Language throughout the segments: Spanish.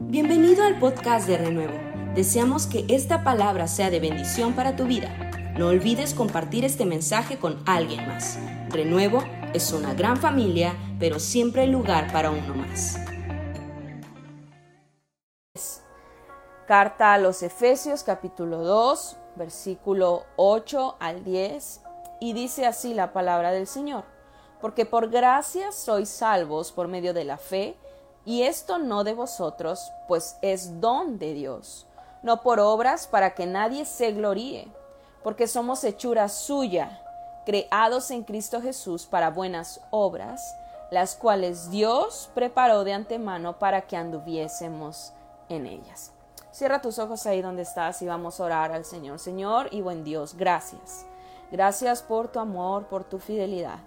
Bienvenido al podcast de Renuevo. Deseamos que esta palabra sea de bendición para tu vida. No olvides compartir este mensaje con alguien más. Renuevo es una gran familia, pero siempre hay lugar para uno más. Carta a los Efesios capítulo 2, versículo 8 al 10, y dice así la palabra del Señor, porque por gracia sois salvos por medio de la fe, y esto no de vosotros, pues es don de Dios, no por obras para que nadie se gloríe, porque somos hechura suya, creados en Cristo Jesús para buenas obras, las cuales Dios preparó de antemano para que anduviésemos en ellas. Cierra tus ojos ahí donde estás y vamos a orar al Señor. Señor y buen Dios, gracias. Gracias por tu amor, por tu fidelidad.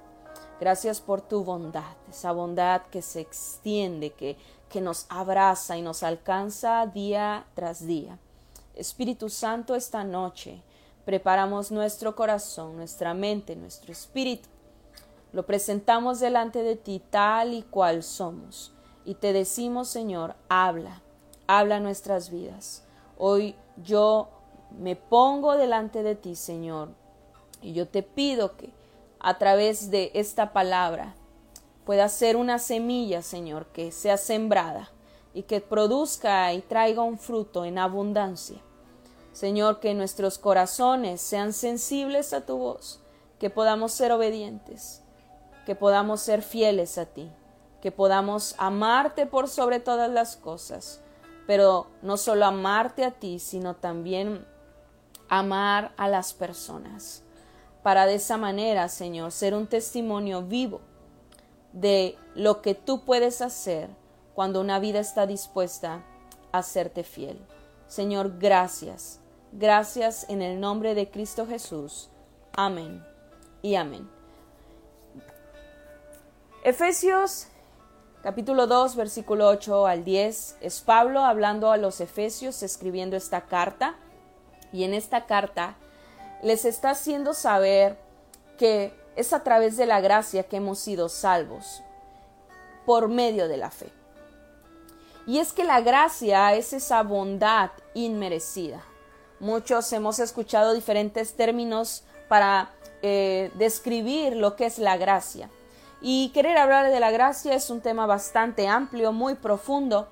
Gracias por tu bondad, esa bondad que se extiende, que, que nos abraza y nos alcanza día tras día. Espíritu Santo, esta noche preparamos nuestro corazón, nuestra mente, nuestro espíritu. Lo presentamos delante de ti tal y cual somos. Y te decimos, Señor, habla, habla nuestras vidas. Hoy yo me pongo delante de ti, Señor, y yo te pido que a través de esta palabra pueda ser una semilla, Señor, que sea sembrada y que produzca y traiga un fruto en abundancia. Señor, que nuestros corazones sean sensibles a tu voz, que podamos ser obedientes, que podamos ser fieles a ti, que podamos amarte por sobre todas las cosas, pero no solo amarte a ti, sino también amar a las personas para de esa manera, Señor, ser un testimonio vivo de lo que tú puedes hacer cuando una vida está dispuesta a serte fiel. Señor, gracias. Gracias en el nombre de Cristo Jesús. Amén y amén. Efesios capítulo 2, versículo 8 al 10 es Pablo hablando a los Efesios, escribiendo esta carta. Y en esta carta les está haciendo saber que es a través de la gracia que hemos sido salvos, por medio de la fe. Y es que la gracia es esa bondad inmerecida. Muchos hemos escuchado diferentes términos para eh, describir lo que es la gracia. Y querer hablar de la gracia es un tema bastante amplio, muy profundo.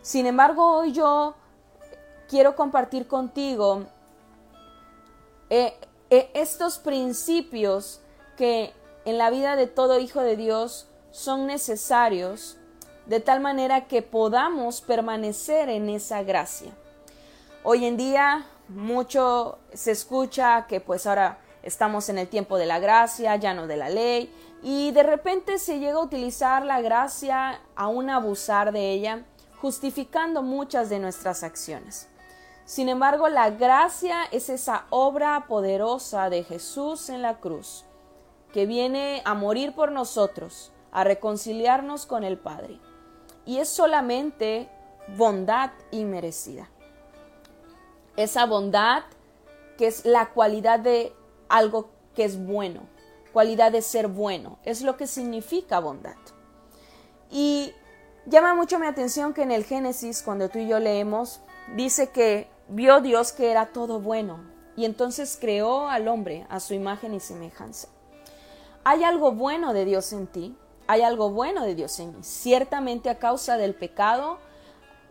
Sin embargo, hoy yo quiero compartir contigo eh, eh, estos principios que en la vida de todo hijo de Dios son necesarios de tal manera que podamos permanecer en esa gracia. Hoy en día mucho se escucha que pues ahora estamos en el tiempo de la gracia, ya no de la ley, y de repente se llega a utilizar la gracia, aún abusar de ella, justificando muchas de nuestras acciones. Sin embargo, la gracia es esa obra poderosa de Jesús en la cruz, que viene a morir por nosotros, a reconciliarnos con el Padre. Y es solamente bondad inmerecida. Esa bondad que es la cualidad de algo que es bueno, cualidad de ser bueno, es lo que significa bondad. Y llama mucho mi atención que en el Génesis, cuando tú y yo leemos, dice que vio Dios que era todo bueno y entonces creó al hombre a su imagen y semejanza. ¿Hay algo bueno de Dios en ti? ¿Hay algo bueno de Dios en mí? Ciertamente a causa del pecado,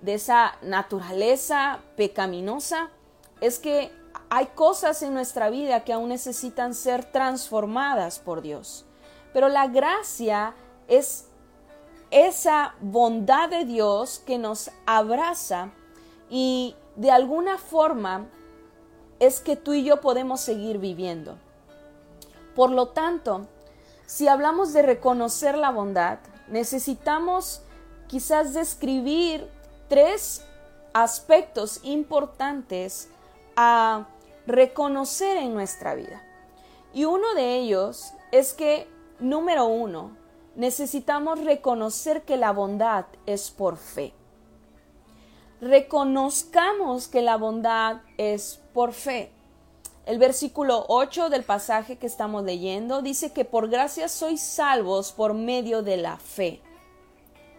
de esa naturaleza pecaminosa, es que hay cosas en nuestra vida que aún necesitan ser transformadas por Dios. Pero la gracia es esa bondad de Dios que nos abraza y de alguna forma es que tú y yo podemos seguir viviendo. Por lo tanto, si hablamos de reconocer la bondad, necesitamos quizás describir tres aspectos importantes a reconocer en nuestra vida. Y uno de ellos es que, número uno, necesitamos reconocer que la bondad es por fe reconozcamos que la bondad es por fe. El versículo 8 del pasaje que estamos leyendo dice que por gracia sois salvos por medio de la fe.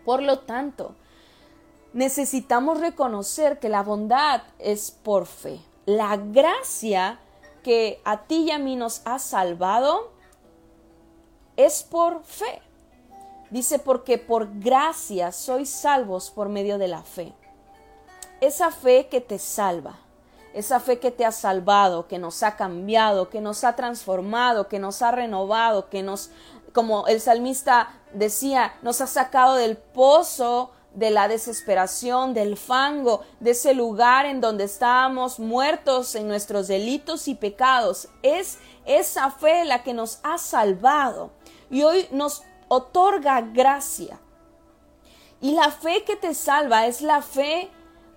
Por lo tanto, necesitamos reconocer que la bondad es por fe. La gracia que a ti y a mí nos ha salvado es por fe. Dice, porque por gracia sois salvos por medio de la fe. Esa fe que te salva, esa fe que te ha salvado, que nos ha cambiado, que nos ha transformado, que nos ha renovado, que nos, como el salmista decía, nos ha sacado del pozo de la desesperación, del fango, de ese lugar en donde estábamos muertos en nuestros delitos y pecados. Es esa fe la que nos ha salvado y hoy nos otorga gracia. Y la fe que te salva es la fe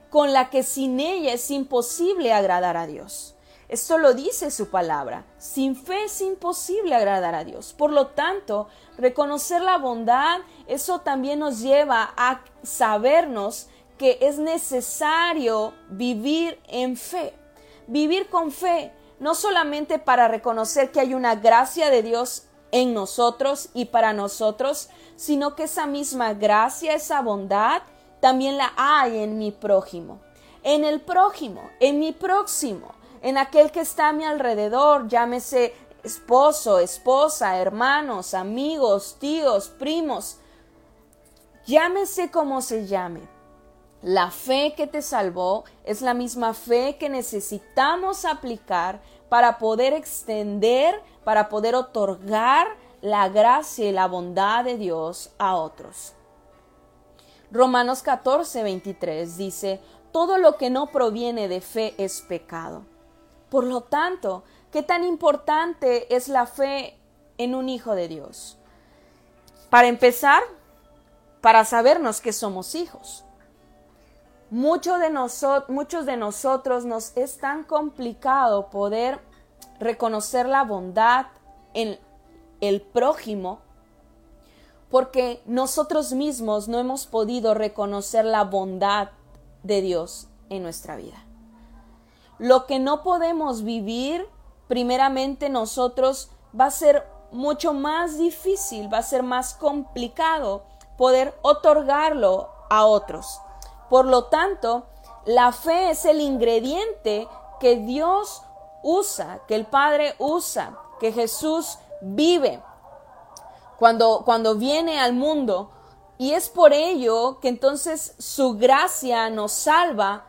con la que sin ella es imposible agradar a Dios. Esto lo dice su palabra. Sin fe es imposible agradar a Dios. Por lo tanto, reconocer la bondad, eso también nos lleva a sabernos que es necesario vivir en fe. Vivir con fe, no solamente para reconocer que hay una gracia de Dios en nosotros y para nosotros, sino que esa misma gracia, esa bondad, también la hay en mi prójimo. En el prójimo, en mi próximo en aquel que está a mi alrededor, llámese esposo, esposa, hermanos, amigos, tíos, primos, llámese como se llame. La fe que te salvó es la misma fe que necesitamos aplicar para poder extender, para poder otorgar la gracia y la bondad de Dios a otros. Romanos 14, 23 dice, todo lo que no proviene de fe es pecado. Por lo tanto, ¿qué tan importante es la fe en un hijo de Dios? Para empezar, para sabernos que somos hijos. De muchos de nosotros nos es tan complicado poder reconocer la bondad en el prójimo porque nosotros mismos no hemos podido reconocer la bondad de Dios en nuestra vida. Lo que no podemos vivir, primeramente nosotros, va a ser mucho más difícil, va a ser más complicado poder otorgarlo a otros. Por lo tanto, la fe es el ingrediente que Dios usa, que el Padre usa, que Jesús vive cuando, cuando viene al mundo. Y es por ello que entonces su gracia nos salva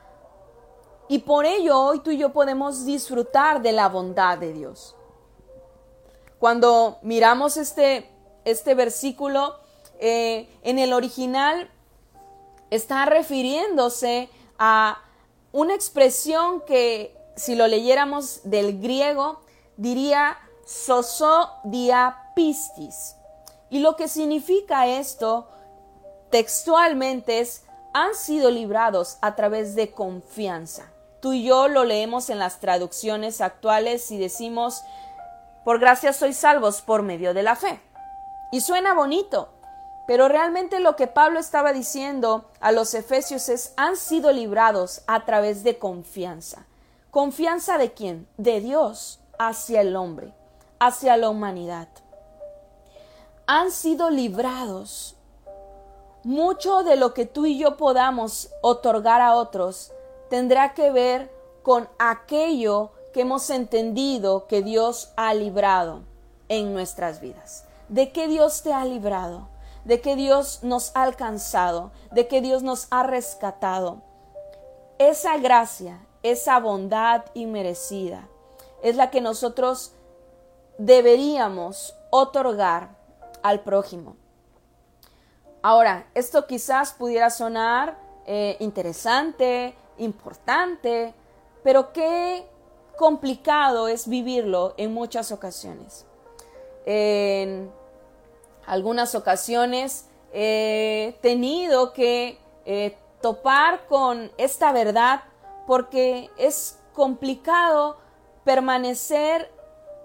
y por ello hoy tú y yo podemos disfrutar de la bondad de Dios. Cuando miramos este, este versículo, eh, en el original está refiriéndose a una expresión que si lo leyéramos del griego diría sosodiapistis. Y lo que significa esto textualmente es han sido librados a través de confianza. Tú y yo lo leemos en las traducciones actuales y decimos, por gracia sois salvos por medio de la fe. Y suena bonito, pero realmente lo que Pablo estaba diciendo a los efesios es, han sido librados a través de confianza. ¿Confianza de quién? De Dios hacia el hombre, hacia la humanidad. Han sido librados. Mucho de lo que tú y yo podamos otorgar a otros tendrá que ver con aquello que hemos entendido que Dios ha librado en nuestras vidas. ¿De qué Dios te ha librado? ¿De qué Dios nos ha alcanzado? ¿De qué Dios nos ha rescatado? Esa gracia, esa bondad inmerecida es la que nosotros deberíamos otorgar al prójimo. Ahora, esto quizás pudiera sonar eh, interesante, importante, pero qué complicado es vivirlo en muchas ocasiones. En algunas ocasiones he tenido que eh, topar con esta verdad porque es complicado permanecer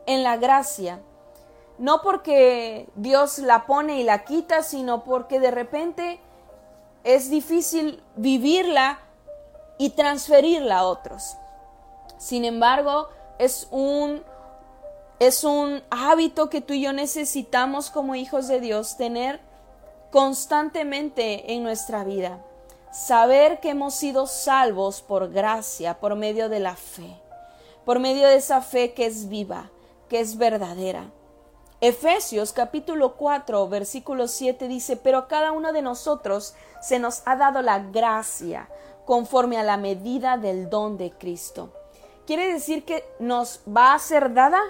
en la gracia. No porque Dios la pone y la quita, sino porque de repente es difícil vivirla y transferirla a otros. Sin embargo, es un, es un hábito que tú y yo necesitamos como hijos de Dios tener constantemente en nuestra vida. saber que hemos sido salvos por gracia, por medio de la fe, por medio de esa fe que es viva, que es verdadera. Efesios capítulo 4 versículo 7 dice, pero a cada uno de nosotros se nos ha dado la gracia conforme a la medida del don de Cristo. ¿Quiere decir que nos va a ser dada?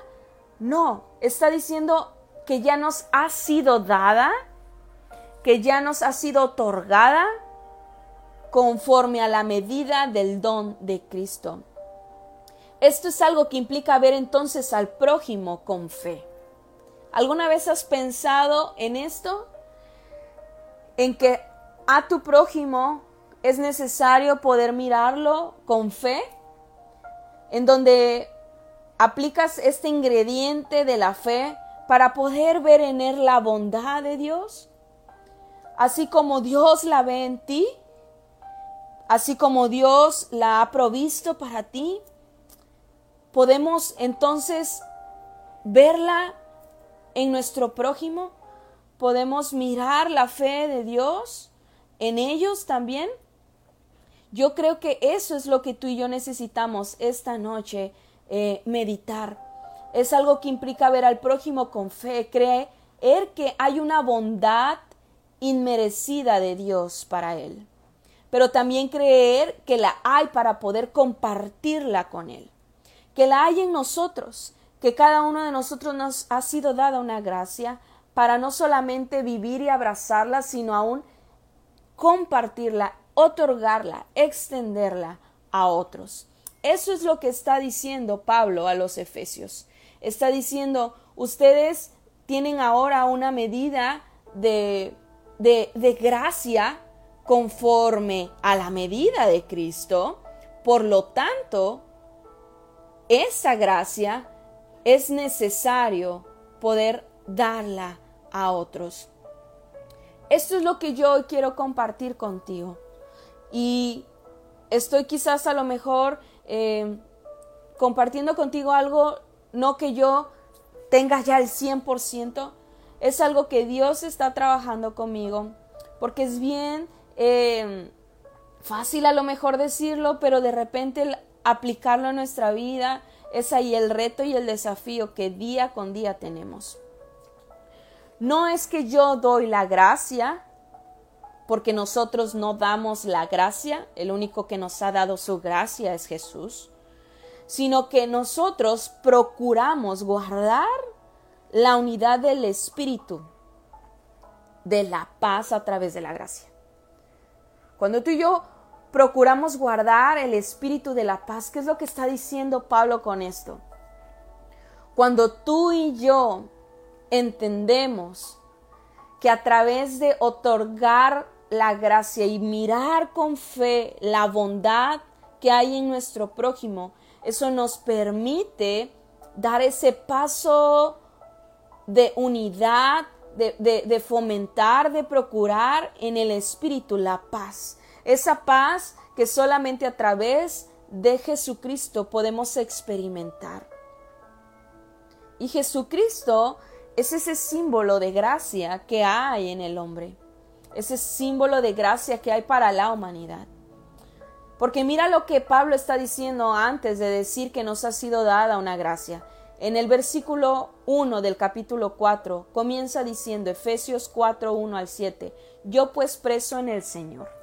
No, está diciendo que ya nos ha sido dada, que ya nos ha sido otorgada conforme a la medida del don de Cristo. Esto es algo que implica ver entonces al prójimo con fe. ¿Alguna vez has pensado en esto? En que a tu prójimo es necesario poder mirarlo con fe, en donde aplicas este ingrediente de la fe para poder ver en él la bondad de Dios, así como Dios la ve en ti, así como Dios la ha provisto para ti, podemos entonces verla en nuestro prójimo, podemos mirar la fe de Dios en ellos también. Yo creo que eso es lo que tú y yo necesitamos esta noche, eh, meditar. Es algo que implica ver al prójimo con fe, creer que hay una bondad inmerecida de Dios para él, pero también creer que la hay para poder compartirla con él, que la hay en nosotros, que cada uno de nosotros nos ha sido dada una gracia para no solamente vivir y abrazarla, sino aún compartirla, otorgarla, extenderla a otros. Eso es lo que está diciendo Pablo a los Efesios. Está diciendo, ustedes tienen ahora una medida de, de, de gracia conforme a la medida de Cristo. Por lo tanto, esa gracia es necesario poder darla a otros. Esto es lo que yo quiero compartir contigo. Y estoy quizás a lo mejor eh, compartiendo contigo algo, no que yo tenga ya el 100%, es algo que Dios está trabajando conmigo, porque es bien eh, fácil a lo mejor decirlo, pero de repente aplicarlo en nuestra vida es ahí el reto y el desafío que día con día tenemos. No es que yo doy la gracia, porque nosotros no damos la gracia, el único que nos ha dado su gracia es Jesús, sino que nosotros procuramos guardar la unidad del Espíritu, de la paz a través de la gracia. Cuando tú y yo procuramos guardar el espíritu de la paz. ¿Qué es lo que está diciendo Pablo con esto? Cuando tú y yo entendemos que a través de otorgar la gracia y mirar con fe la bondad que hay en nuestro prójimo, eso nos permite dar ese paso de unidad, de, de, fomentar, de procurar en el espíritu la paz. Esa paz que solamente a través de Jesucristo podemos experimentar. Y Jesucristo es ese símbolo de gracia que hay en el hombre, ese símbolo de gracia que hay para la humanidad. Porque mira lo que Pablo está diciendo antes de decir que nos ha sido dada una gracia. En el versículo 1 del capítulo 4 comienza diciendo Efesios 4, 1 al 7, yo pues preso en el Señor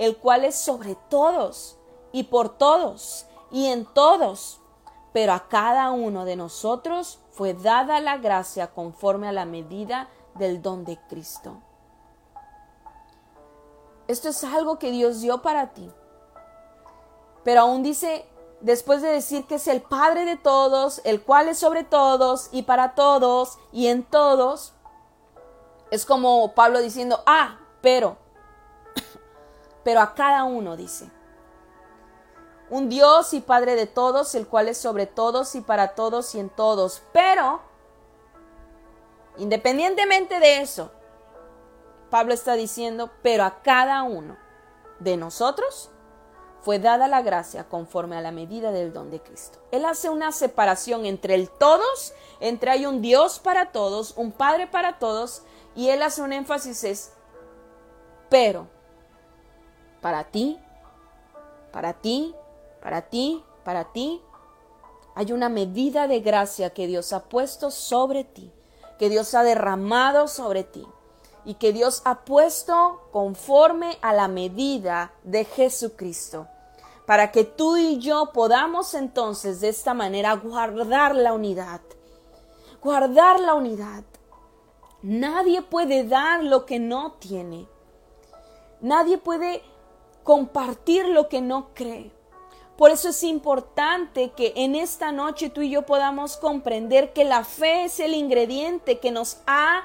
el cual es sobre todos y por todos y en todos. Pero a cada uno de nosotros fue dada la gracia conforme a la medida del don de Cristo. Esto es algo que Dios dio para ti. Pero aún dice, después de decir que es el Padre de todos, el cual es sobre todos y para todos y en todos, es como Pablo diciendo, ah, pero pero a cada uno dice. Un Dios y Padre de todos, el cual es sobre todos y para todos y en todos. Pero, independientemente de eso, Pablo está diciendo, pero a cada uno de nosotros fue dada la gracia conforme a la medida del don de Cristo. Él hace una separación entre el todos, entre hay un Dios para todos, un Padre para todos, y él hace un énfasis es, pero, para ti, para ti, para ti, para ti, hay una medida de gracia que Dios ha puesto sobre ti, que Dios ha derramado sobre ti y que Dios ha puesto conforme a la medida de Jesucristo, para que tú y yo podamos entonces de esta manera guardar la unidad, guardar la unidad. Nadie puede dar lo que no tiene. Nadie puede compartir lo que no cree. Por eso es importante que en esta noche tú y yo podamos comprender que la fe es el ingrediente que nos ha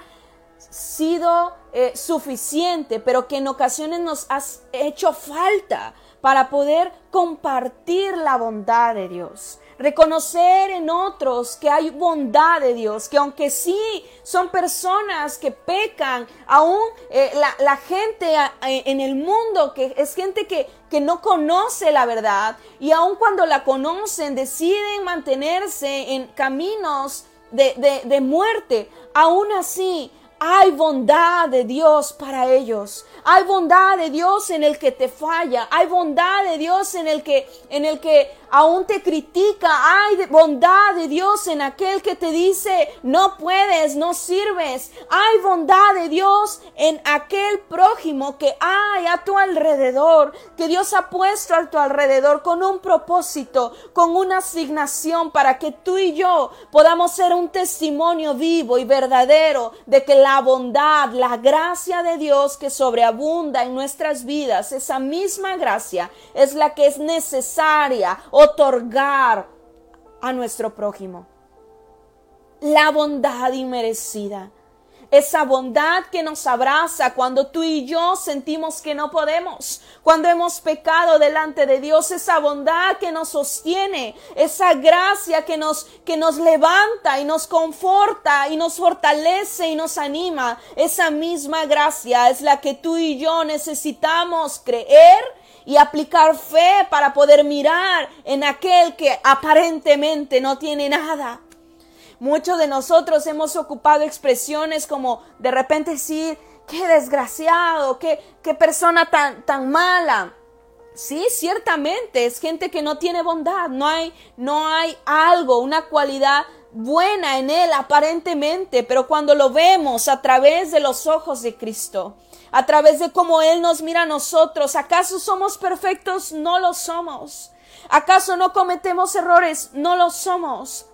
sido eh, suficiente, pero que en ocasiones nos ha hecho falta para poder compartir la bondad de Dios. Reconocer en otros que hay bondad de Dios, que aunque sí son personas que pecan, aún eh, la, gente en el mundo, que es gente que, que no conoce la verdad, y aun cuando la conocen, deciden mantenerse en caminos de, de, de muerte, aún así hay bondad de Dios para ellos. Hay bondad de Dios en el que te falla. Hay bondad de Dios en el que, en el que aún te critica. Hay bondad de Dios en aquel que te dice, no puedes, no sirves. Hay bondad de Dios en aquel prójimo que hay a tu alrededor, que Dios ha puesto a tu alrededor con un propósito, con una asignación para que tú y yo podamos ser un testimonio vivo y verdadero de que la bondad, la gracia de Dios que sobreabunda en nuestras vidas, esa misma gracia es la que es necesaria otorgar a nuestro prójimo. La bondad inmerecida esa bondad que nos abraza cuando tú y yo sentimos que no podemos, cuando hemos pecado delante de Dios, esa bondad que nos sostiene, esa gracia que nos, que nos levanta y nos conforta y nos fortalece y nos anima, esa misma gracia es la que tú y yo necesitamos creer y aplicar fe para poder mirar en aquel que aparentemente no tiene nada Muchos de nosotros hemos ocupado expresiones como de repente decir, qué desgraciado, qué, qué persona tan, tan mala. Sí, ciertamente es gente que no tiene bondad, no hay, no hay algo, una cualidad buena en él aparentemente, pero cuando lo vemos a través de los ojos de Cristo, a través de cómo Él nos mira a nosotros, ¿acaso somos perfectos? No lo somos. ¿Acaso no cometemos errores? No lo somos.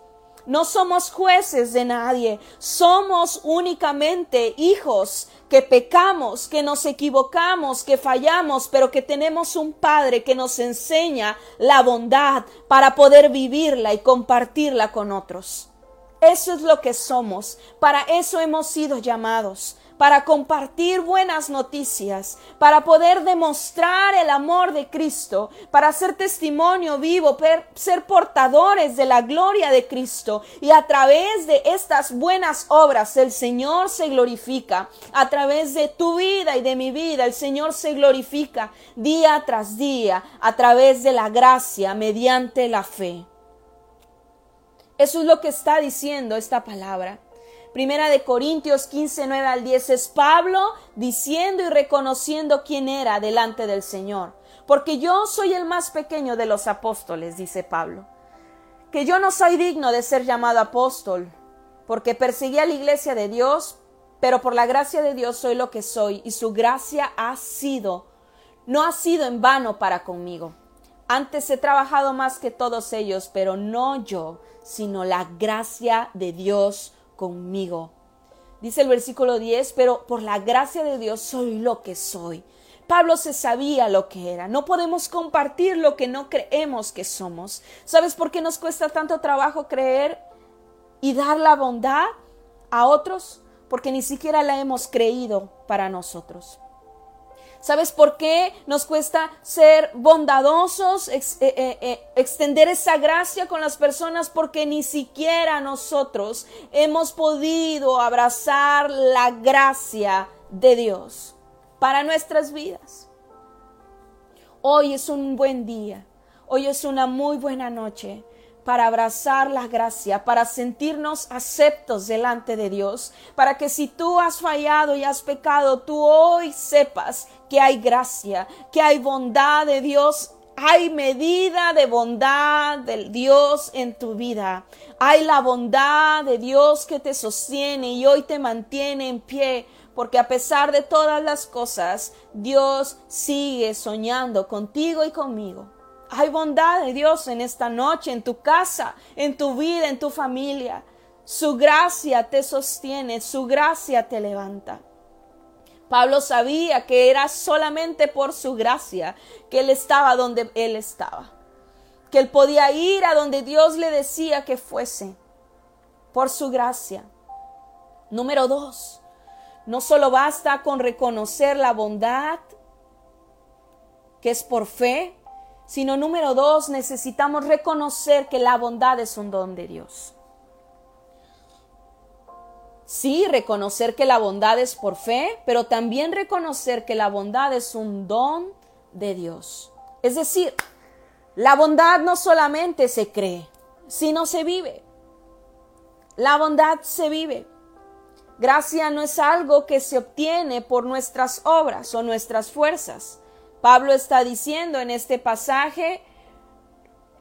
No somos jueces de nadie, somos únicamente hijos que pecamos, que nos equivocamos, que fallamos, pero que tenemos un Padre que nos enseña la bondad para poder vivirla y compartirla con otros. Eso es lo que somos, para eso hemos sido llamados para compartir buenas noticias, para poder demostrar el amor de Cristo, para ser testimonio vivo, ser portadores de la gloria de Cristo. Y a través de estas buenas obras el Señor se glorifica. A través de tu vida y de mi vida el Señor se glorifica día tras día a través de la gracia mediante la fe. Eso es lo que está diciendo esta palabra. Primera de Corintios 15, 9 al 10 es Pablo diciendo y reconociendo quién era delante del Señor. Porque yo soy el más pequeño de los apóstoles, dice Pablo. Que yo no soy digno de ser llamado apóstol, porque perseguí a la iglesia de Dios, pero por la gracia de Dios soy lo que soy, y su gracia ha sido, no ha sido en vano para conmigo. Antes he trabajado más que todos ellos, pero no yo, sino la gracia de Dios conmigo. Dice el versículo 10, pero por la gracia de Dios soy lo que soy. Pablo se sabía lo que era. No podemos compartir lo que no creemos que somos. ¿Sabes por qué nos cuesta tanto trabajo creer y dar la bondad a otros? Porque ni siquiera la hemos creído para nosotros. ¿Sabes por qué nos cuesta ser bondadosos, eh, eh, eh, extender esa gracia con las personas? Porque ni siquiera nosotros hemos podido abrazar la gracia de Dios para nuestras vidas. Hoy es un buen día, hoy es una muy buena noche para abrazar la gracia, para sentirnos aceptos delante de Dios, para que si tú has fallado y has pecado, tú hoy sepas que hay gracia, que hay bondad de Dios hay medida de bondad del Dios en tu vida. Hay la bondad de Dios que te sostiene y hoy te mantiene en pie. Porque a pesar de todas las cosas, Dios sigue soñando contigo y conmigo. Hay bondad de Dios en esta noche, en tu casa, en tu vida, en tu familia. Su gracia te sostiene, su gracia te levanta. Pablo sabía que era solamente por su gracia que él estaba donde él estaba. Que él podía ir a donde Dios le decía que fuese. Por su gracia. Número dos, no solo basta con reconocer la bondad, que es por fe, sino número dos, necesitamos reconocer que la bondad es un don de Dios. Sí, reconocer que la bondad es por fe, pero también reconocer que la bondad es un don de Dios. Es decir, la bondad no solamente se cree, sino se vive. La bondad se vive. Gracia no es algo que se obtiene por nuestras obras o nuestras fuerzas. Pablo está diciendo en este pasaje,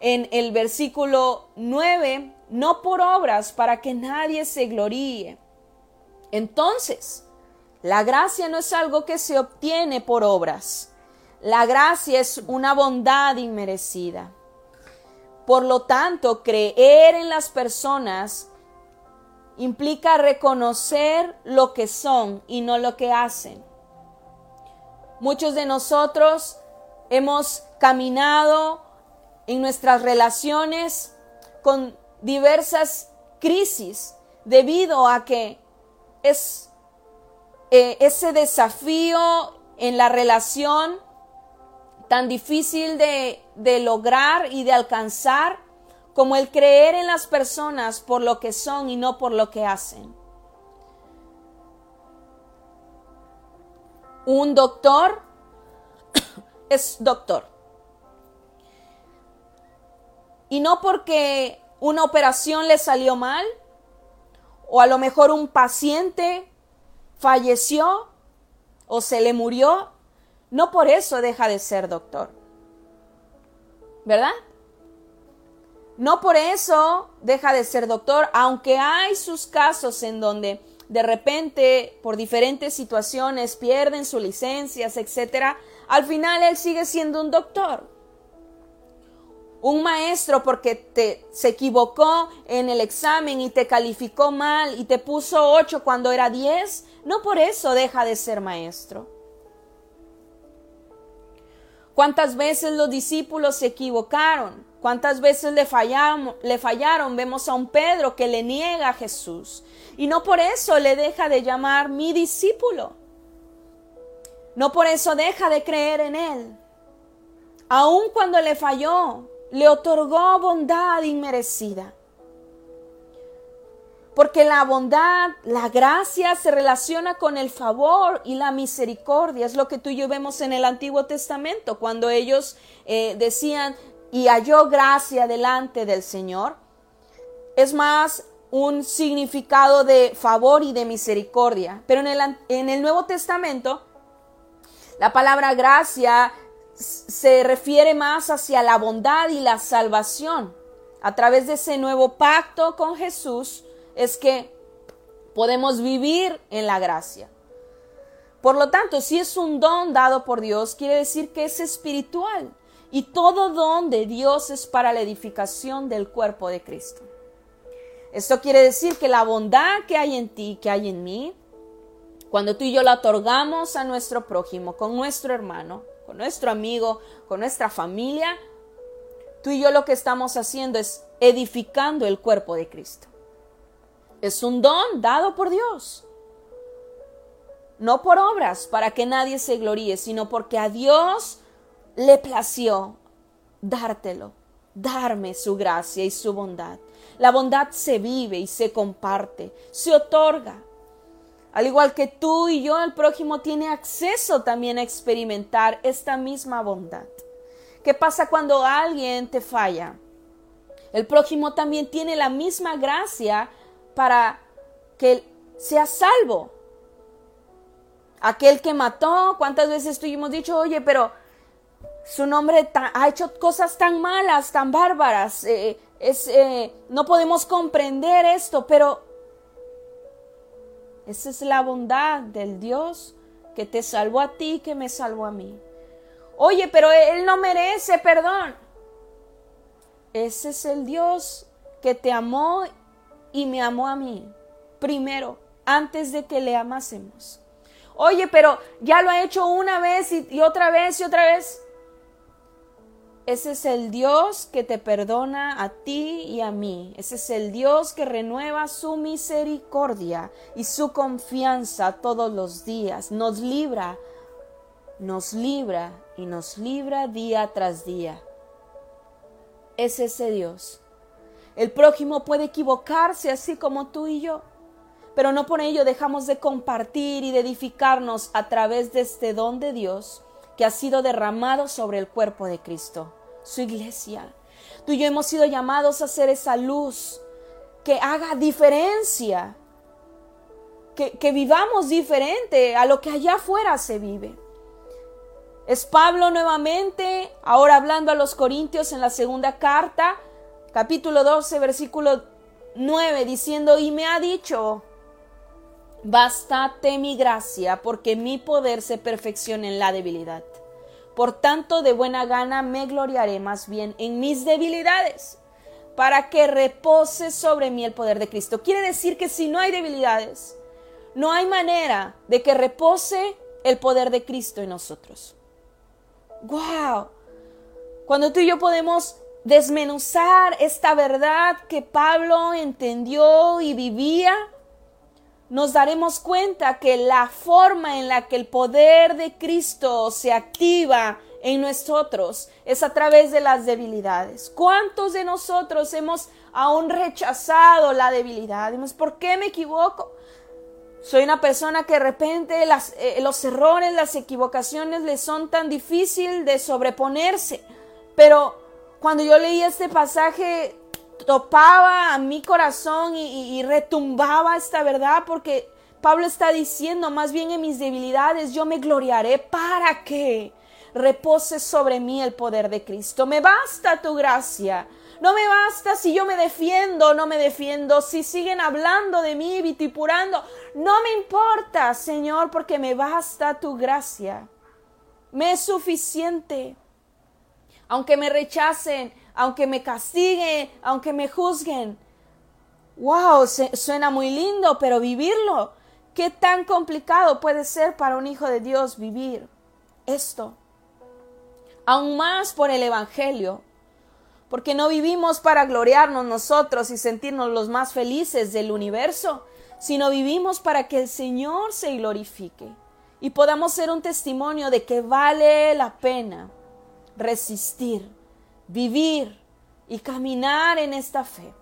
en el versículo 9, no por obras para que nadie se gloríe. Entonces, la gracia no es algo que se obtiene por obras. La gracia es una bondad inmerecida. Por lo tanto, creer en las personas implica reconocer lo que son y no lo que hacen. Muchos de nosotros hemos caminado en nuestras relaciones con diversas crisis debido a que es eh, ese desafío en la relación tan difícil de, de lograr y de alcanzar como el creer en las personas por lo que son y no por lo que hacen. Un doctor es doctor. Y no porque una operación le salió mal, o a lo mejor un paciente falleció o se le murió, no por eso deja de ser doctor. ¿Verdad? No por eso deja de ser doctor, aunque hay sus casos en donde de repente, por diferentes situaciones, pierden sus licencias, etc., al final él sigue siendo un doctor. Un maestro porque te, se equivocó en el examen y te calificó mal y te puso 8 cuando era 10, no por eso deja de ser maestro. ¿Cuántas veces los discípulos se equivocaron? ¿Cuántas veces le, le fallaron? Vemos a un Pedro que le niega a Jesús. Y no por eso le deja de llamar mi discípulo. No por eso deja de creer en él. Aun cuando le falló, le otorgó bondad inmerecida. Porque la bondad, la gracia se relaciona con el favor y la misericordia. Es lo que tú y yo vemos en el Antiguo Testamento, cuando ellos eh, decían, y halló gracia delante del Señor. Es más, un significado de favor y de misericordia. Pero en el, en el Nuevo Testamento, la palabra gracia se refiere más hacia la bondad y la salvación. A través de ese nuevo pacto con Jesús es que podemos vivir en la gracia. Por lo tanto, si es un don dado por Dios, quiere decir que es espiritual. Y todo don de Dios es para la edificación del cuerpo de Cristo. Esto quiere decir que la bondad que hay en ti, que hay en mí, cuando tú y yo la otorgamos a nuestro prójimo, con nuestro hermano, con nuestro amigo, con nuestra familia, tú y yo lo que estamos haciendo es edificando el cuerpo de Cristo. Es un don dado por Dios. no por obras para que nadie se gloríe, sino porque a Dios le plació dártelo, darme su gracia y su bondad. La bondad se vive y se comparte, se otorga. Al igual que tú y yo, el prójimo tiene acceso también a experimentar esta misma bondad. ¿Qué pasa cuando alguien te falla? El prójimo también tiene la misma gracia para que sea salvo. Aquel que mató, ¿cuántas veces tú hemos dicho, oye, pero su nombre ha hecho cosas tan malas, tan bárbaras, eh, es, eh, no podemos comprender esto, pero esa es la bondad del Dios que te salvó a ti, que me salvó a mí. Oye, pero Él no merece perdón. Ese es el Dios que te amó y me amó a mí primero, antes de que le amásemos. Oye, pero ya lo ha hecho una vez y, otra vez y otra vez. Ese es el Dios que te perdona a ti y a mí. Ese es el Dios que renueva su misericordia y su confianza todos los días. Nos libra, nos libra y nos libra día tras día. Es ese Dios. El prójimo puede equivocarse así como tú y yo pero no por ello dejamos de compartir y de edificarnos a través de este don de Dios que ha sido derramado sobre el cuerpo de Cristo, su iglesia. Tú y yo hemos sido llamados a ser esa luz que haga diferencia, que, que vivamos diferente a lo que allá afuera se vive. Es Pablo nuevamente, ahora hablando a los Corintios en la segunda carta, capítulo 12, versículo 9, diciendo, y me ha dicho, Bástate mi gracia, porque mi poder se perfecciona en la debilidad. Por tanto, de buena gana me gloriaré más bien en mis debilidades, para que repose sobre mí el poder de Cristo. Quiere decir que si no hay debilidades, no hay manera de que repose el poder de Cristo en nosotros. ¡Wow! Cuando tú y yo podemos desmenuzar esta verdad que Pablo entendió y vivía, nos daremos cuenta que la forma en la que el poder de Cristo se activa en nosotros es a través de las debilidades. ¿Cuántos de nosotros hemos aún rechazado la debilidad? ¿por qué me equivoco? Soy una persona que de repente eh, los errores, las equivocaciones le son tan difícil de sobreponerse. Pero cuando yo leí este pasaje topaba a mi corazón y, retumbaba esta verdad porque Pablo está diciendo, más bien en mis debilidades yo me gloriaré para que repose sobre mí el poder de Cristo. Me basta tu gracia. No me basta si yo me defiendo no me defiendo, si siguen hablando de mí, vitipurando. No me importa, Señor, porque me basta tu gracia. Me es suficiente. Aunque me rechacen, aunque me castiguen, aunque me juzguen. ¡Wow! suena muy lindo, pero vivirlo. ¿Qué tan complicado puede ser para un hijo de Dios vivir esto? Aún más por el Evangelio. Porque no vivimos para gloriarnos nosotros y sentirnos los más felices del universo, sino vivimos para que el Señor se glorifique y podamos ser un testimonio de que vale la pena resistir vivir y caminar en esta fe.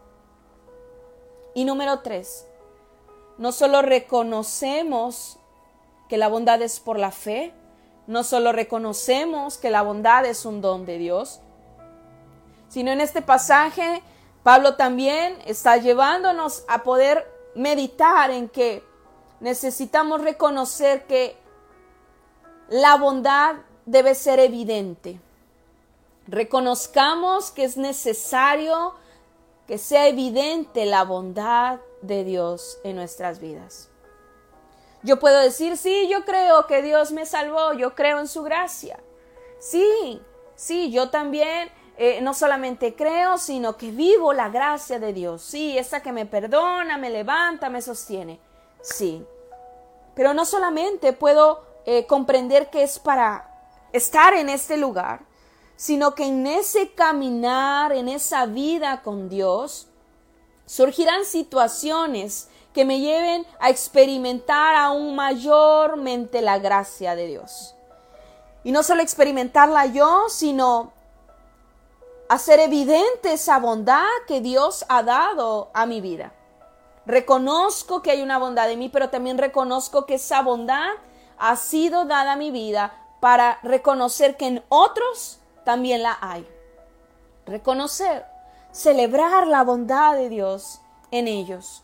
Y número tres, no solo reconocemos que la bondad es por la fe, no solo reconocemos que la bondad es un don de Dios, sino en este pasaje Pablo también está llevándonos a poder meditar en que necesitamos reconocer que la bondad debe ser evidente. Reconozcamos que es necesario que sea evidente la bondad de Dios en nuestras vidas. Yo puedo decir, sí, yo creo que Dios me salvó, yo creo en su gracia. Sí, sí, yo también eh, no solamente creo, sino que vivo la gracia de Dios. Sí, esa que me perdona, me levanta, me sostiene. Sí. Pero no solamente puedo eh, comprender que es para estar en este lugar, sino que en ese caminar, en esa vida con Dios, surgirán situaciones que me lleven a experimentar aún mayormente la gracia de Dios. Y no solo experimentarla yo, sino hacer evidente esa bondad que Dios ha dado a mi vida. Reconozco que hay una bondad en mí, pero también reconozco que esa bondad ha sido dada a mi vida para reconocer que en otros también la hay. Reconocer, celebrar la bondad de Dios en ellos.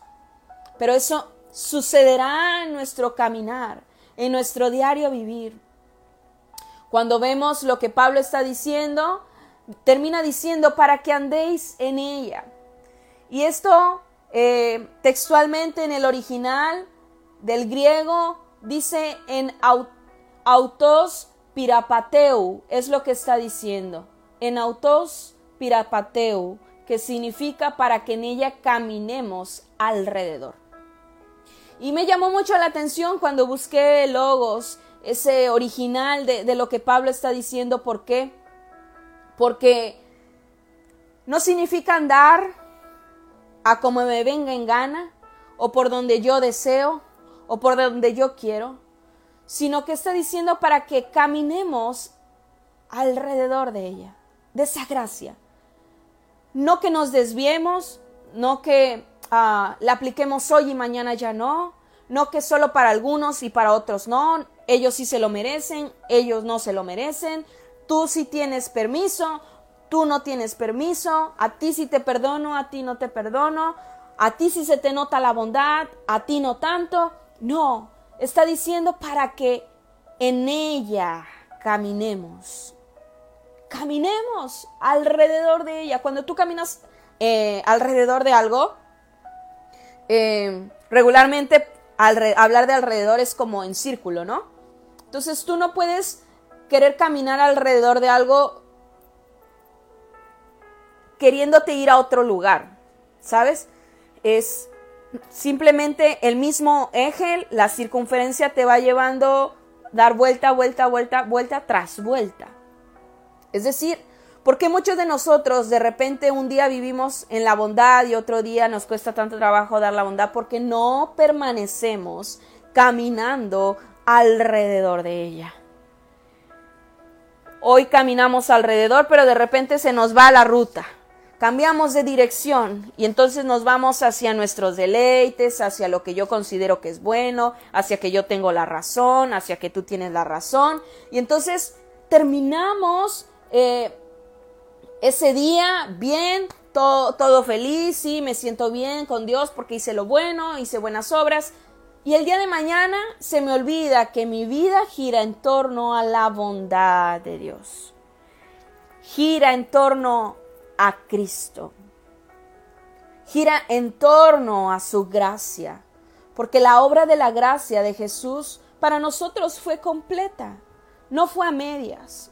Pero eso sucederá en nuestro caminar, en nuestro diario vivir. Cuando vemos lo que Pablo está diciendo, termina diciendo para que andéis en ella. Y esto eh, textualmente en el original del griego dice en autos pirapateu, es lo que está diciendo. En autos pirapateu, que significa para que en ella caminemos alrededor. Y me llamó mucho la atención cuando busqué logos, ese original de, lo que Pablo está diciendo. ¿Por qué? Porque no significa andar a como me venga en gana, o por donde yo deseo, o por donde yo quiero, sino que está diciendo para que caminemos alrededor de ella, de esa gracia. No que nos desviemos, no que ah, la apliquemos hoy y mañana ya no, no que solo para algunos y para otros no, ellos sí se lo merecen, ellos no se lo merecen, tú sí tienes permiso, tú no tienes permiso, a ti sí te perdono, a ti no te perdono, a ti sí se te nota la bondad, a ti no tanto. No, está diciendo para que en ella caminemos. Caminemos alrededor de ella. Cuando tú caminas eh, alrededor de algo, eh, regularmente hablar de alrededor es como en círculo, ¿no? Entonces tú no puedes querer caminar alrededor de algo queriéndote ir a otro lugar, ¿sabes? Es simplemente el mismo eje, la circunferencia te va llevando dar vuelta, vuelta, vuelta, vuelta tras vuelta. Es decir, porque muchos de nosotros de repente un día vivimos en la bondad y otro día nos cuesta tanto trabajo dar la bondad porque no permanecemos caminando alrededor de ella. Hoy caminamos alrededor, pero de repente se nos va la ruta cambiamos de dirección y entonces nos vamos hacia nuestros deleites, hacia lo que yo considero que es bueno, hacia que yo tengo la razón, hacia que tú tienes la razón. Y entonces terminamos eh, ese día bien, todo, todo feliz, sí, me siento bien con Dios porque hice lo bueno, hice buenas obras. Y el día de mañana se me olvida que mi vida gira en torno a la bondad de Dios. Gira en torno a Cristo. Gira en torno a su gracia, porque la obra de la gracia de Jesús para nosotros fue completa, no fue a medias.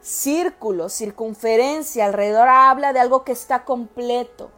Círculo, circunferencia alrededor habla de algo que está completo.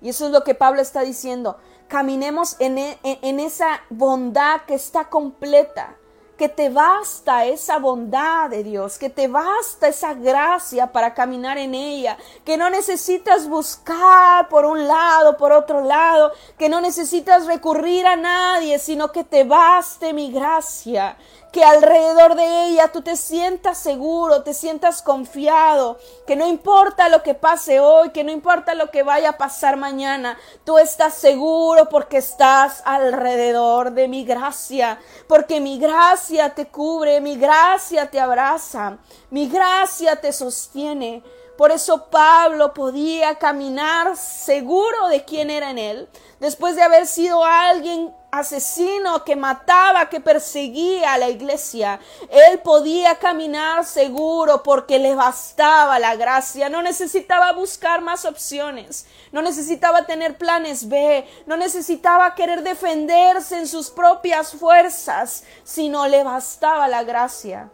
Y eso es lo que Pablo está diciendo. Caminemos en, e, en esa bondad que está completa que te basta esa bondad de Dios, que te basta esa gracia para caminar en ella, que no necesitas buscar por un lado, por otro lado, que no necesitas recurrir a nadie, sino que te baste mi gracia, que alrededor de ella tú te sientas seguro, te sientas confiado, que no importa lo que pase hoy, que no importa lo que vaya a pasar mañana, tú estás seguro porque estás alrededor de mi gracia, porque mi gracia te cubre, mi gracia te abraza, mi gracia te sostiene. Por eso Pablo podía caminar seguro de quién era en él, después de haber sido alguien asesino que mataba, que perseguía a la iglesia. Él podía caminar seguro porque le bastaba la gracia. No necesitaba buscar más opciones. No necesitaba tener planes B. No necesitaba querer defenderse en sus propias fuerzas, sino le bastaba la gracia.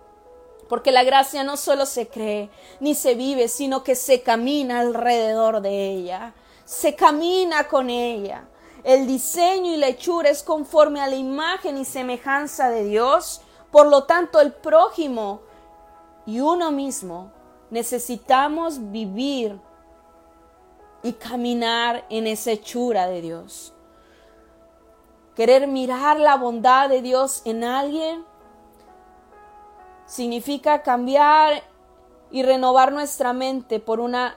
Porque la gracia no solo se cree ni se vive, sino que se camina alrededor de ella. Se camina con ella el diseño y la hechura es conforme a la imagen y semejanza de Dios. Por lo tanto, el prójimo y uno mismo necesitamos vivir y caminar en esa hechura de Dios. Querer mirar la bondad de Dios en alguien significa cambiar y renovar nuestra mente por una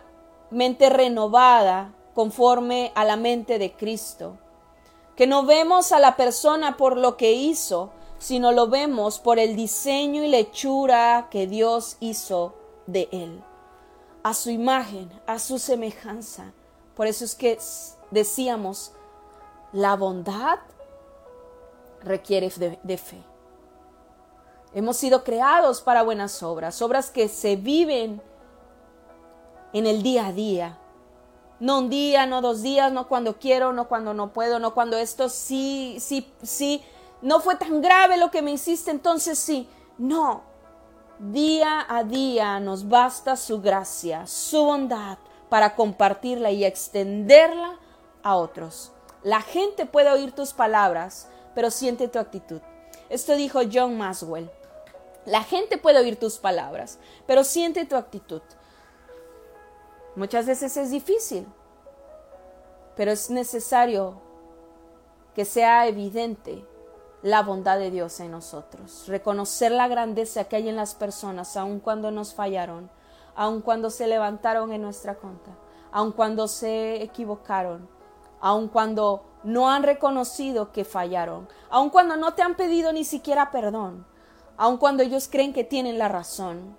mente renovada conforme a la mente de Cristo. Que no vemos a la persona por lo que hizo, sino lo vemos por el diseño y lechura que Dios hizo de él, a su imagen, a su semejanza. Por eso es que decíamos, la bondad requiere de, fe. Hemos sido creados para buenas obras, obras que se viven en el día a día. No un día, no dos días, no cuando quiero, no cuando no puedo, no cuando esto sí, sí, sí, no fue tan grave lo que me hiciste, entonces sí. No, día a día nos basta su gracia, su bondad para compartirla y extenderla a otros. La gente puede oír tus palabras, pero siente tu actitud. Esto dijo John Maswell. La gente puede oír tus palabras, pero siente tu actitud. Muchas veces es difícil, pero es necesario que sea evidente la bondad de Dios en nosotros, reconocer la grandeza que hay en las personas, aun cuando nos fallaron, aun cuando se levantaron en nuestra contra, aun cuando se equivocaron, aun cuando no han reconocido que fallaron, aun cuando no te han pedido ni siquiera perdón, aun cuando ellos creen que tienen la razón.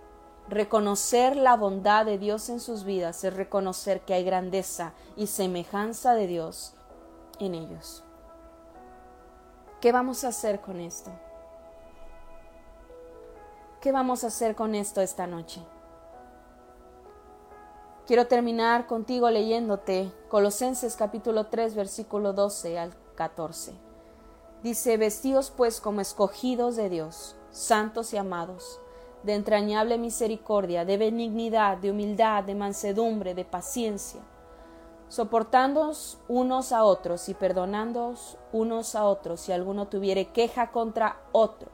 Reconocer la bondad de Dios en sus vidas es reconocer que hay grandeza y semejanza de Dios en ellos. ¿Qué vamos a hacer con esto? ¿Qué vamos a hacer con esto esta noche? Quiero terminar contigo leyéndote Colosenses capítulo 3 versículo 12 al 14. Dice, vestidos pues como escogidos de Dios, santos y amados, de entrañable misericordia, de benignidad, de humildad, de mansedumbre, de paciencia, soportándoos unos a otros y perdonándoos unos a otros si alguno tuviere queja contra otro,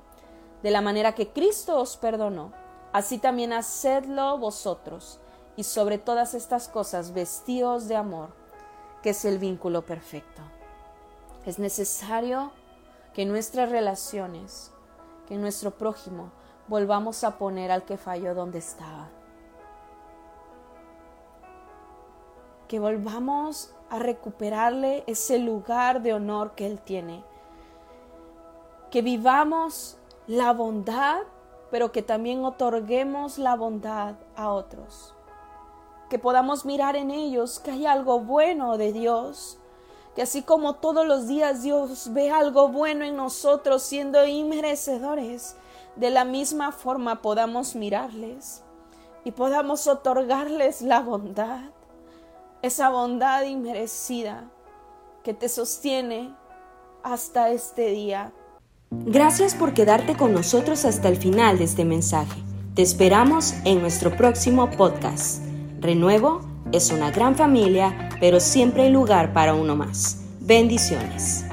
de la manera que Cristo os perdonó, así también hacedlo vosotros y sobre todas estas cosas vestidos de amor, que es el vínculo perfecto. Es necesario que nuestras relaciones, que nuestro prójimo, volvamos a poner al que falló donde estaba. Que volvamos a recuperarle ese lugar de honor que él tiene. Que vivamos la bondad, pero que también otorguemos la bondad a otros que podamos mirar en ellos que hay algo bueno de Dios, que así como todos los días Dios ve algo bueno en nosotros siendo inmerecedores, de la misma forma podamos mirarles y podamos otorgarles la bondad, esa bondad inmerecida que te sostiene hasta este día. Gracias por quedarte con nosotros hasta el final de este mensaje. Te esperamos en nuestro próximo podcast. Renuevo es una gran familia, pero siempre hay lugar para uno más. Bendiciones.